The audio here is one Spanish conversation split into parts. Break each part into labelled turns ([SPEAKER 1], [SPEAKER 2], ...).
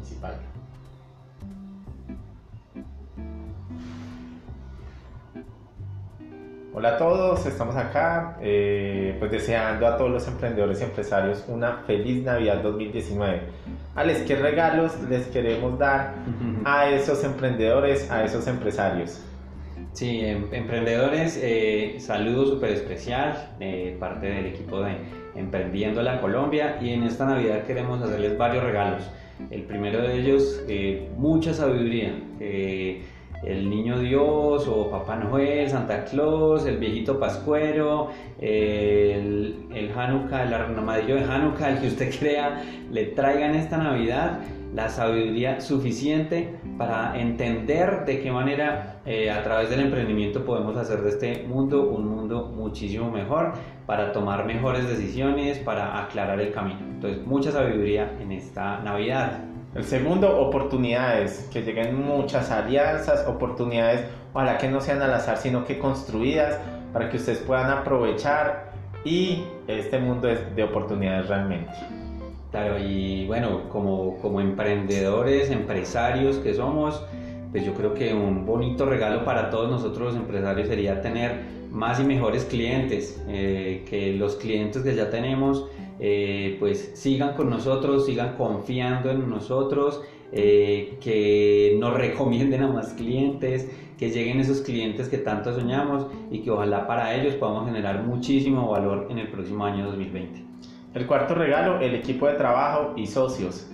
[SPEAKER 1] municipal. Hola a todos, estamos acá eh, pues deseando a todos los emprendedores y empresarios una feliz Navidad 2019. Alex, ¿qué regalos les queremos dar a esos emprendedores, a esos empresarios?
[SPEAKER 2] Sí, em, emprendedores, eh, saludo súper especial eh, parte del equipo de Emprendiendo la Colombia y en esta Navidad queremos hacerles varios regalos. El primero de ellos, eh, mucha sabiduría el niño Dios o Papá Noel, Santa Claus, el viejito Pascuero, el, Hanukkah, el armadillo de Hanukkah, el que usted crea, le traigan esta Navidad la sabiduría suficiente para entender de qué manera eh, a través del emprendimiento podemos hacer de este mundo un mundo muchísimo mejor, para tomar mejores decisiones, para aclarar el camino. Entonces, mucha sabiduría en esta Navidad.
[SPEAKER 1] El segundo, oportunidades, que lleguen muchas alianzas, oportunidades, ojalá que no sean al azar, sino que construidas para que ustedes puedan aprovechar y este mundo es de oportunidades realmente.
[SPEAKER 2] Claro, y bueno, como, como emprendedores, empresarios que somos, pues yo creo que un bonito regalo para todos nosotros los empresarios sería tener más y mejores clientes, eh, que los clientes que ya tenemos eh, pues sigan con nosotros, sigan confiando en nosotros, eh, que nos recomienden a más clientes, que lleguen esos clientes que tanto soñamos y que ojalá para ellos podamos generar muchísimo valor en el próximo año 2020.
[SPEAKER 1] El cuarto regalo, el equipo de trabajo y socios.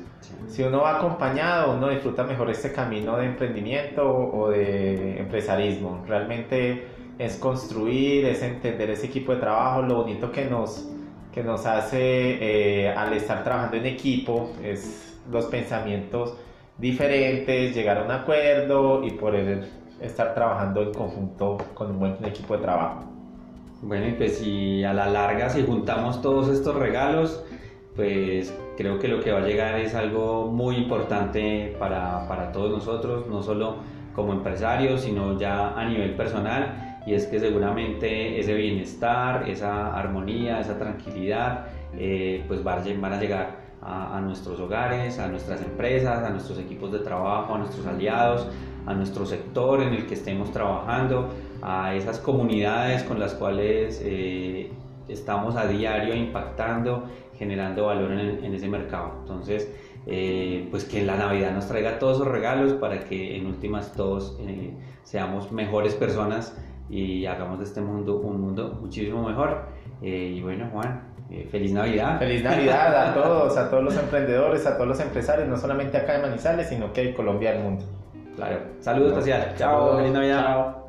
[SPEAKER 1] Si uno va acompañado, uno disfruta mejor este camino de emprendimiento o de empresarismo. Realmente es construir, es entender ese equipo de trabajo, lo bonito que nos que nos hace eh, al estar trabajando en equipo es los pensamientos diferentes, llegar a un acuerdo y poder estar trabajando en conjunto con un buen equipo de trabajo.
[SPEAKER 2] Bueno, y pues si a la larga si juntamos todos estos regalos, pues creo que lo que va a llegar es algo muy importante para, para todos nosotros, no solo como empresarios, sino ya a nivel personal. Y es que seguramente ese bienestar, esa armonía, esa tranquilidad, eh, pues van a llegar a, nuestros hogares, a nuestras empresas, a nuestros equipos de trabajo, a nuestros aliados, a nuestro sector en el que estemos trabajando, a esas comunidades con las cuales eh, estamos a diario impactando, generando valor en, ese mercado. Entonces, eh, pues que la Navidad nos traiga todos esos regalos para que en últimas todos seamos mejores personas y hagamos de este mundo un mundo muchísimo mejor. Eh, y bueno, Juan, eh, feliz Navidad.
[SPEAKER 1] Feliz Navidad a todos, a todos los emprendedores, a todos los empresarios, no solamente acá en Manizales, sino que en Colombia, el mundo.
[SPEAKER 2] Claro. Saludos, especial. Chao, feliz Navidad. Chao.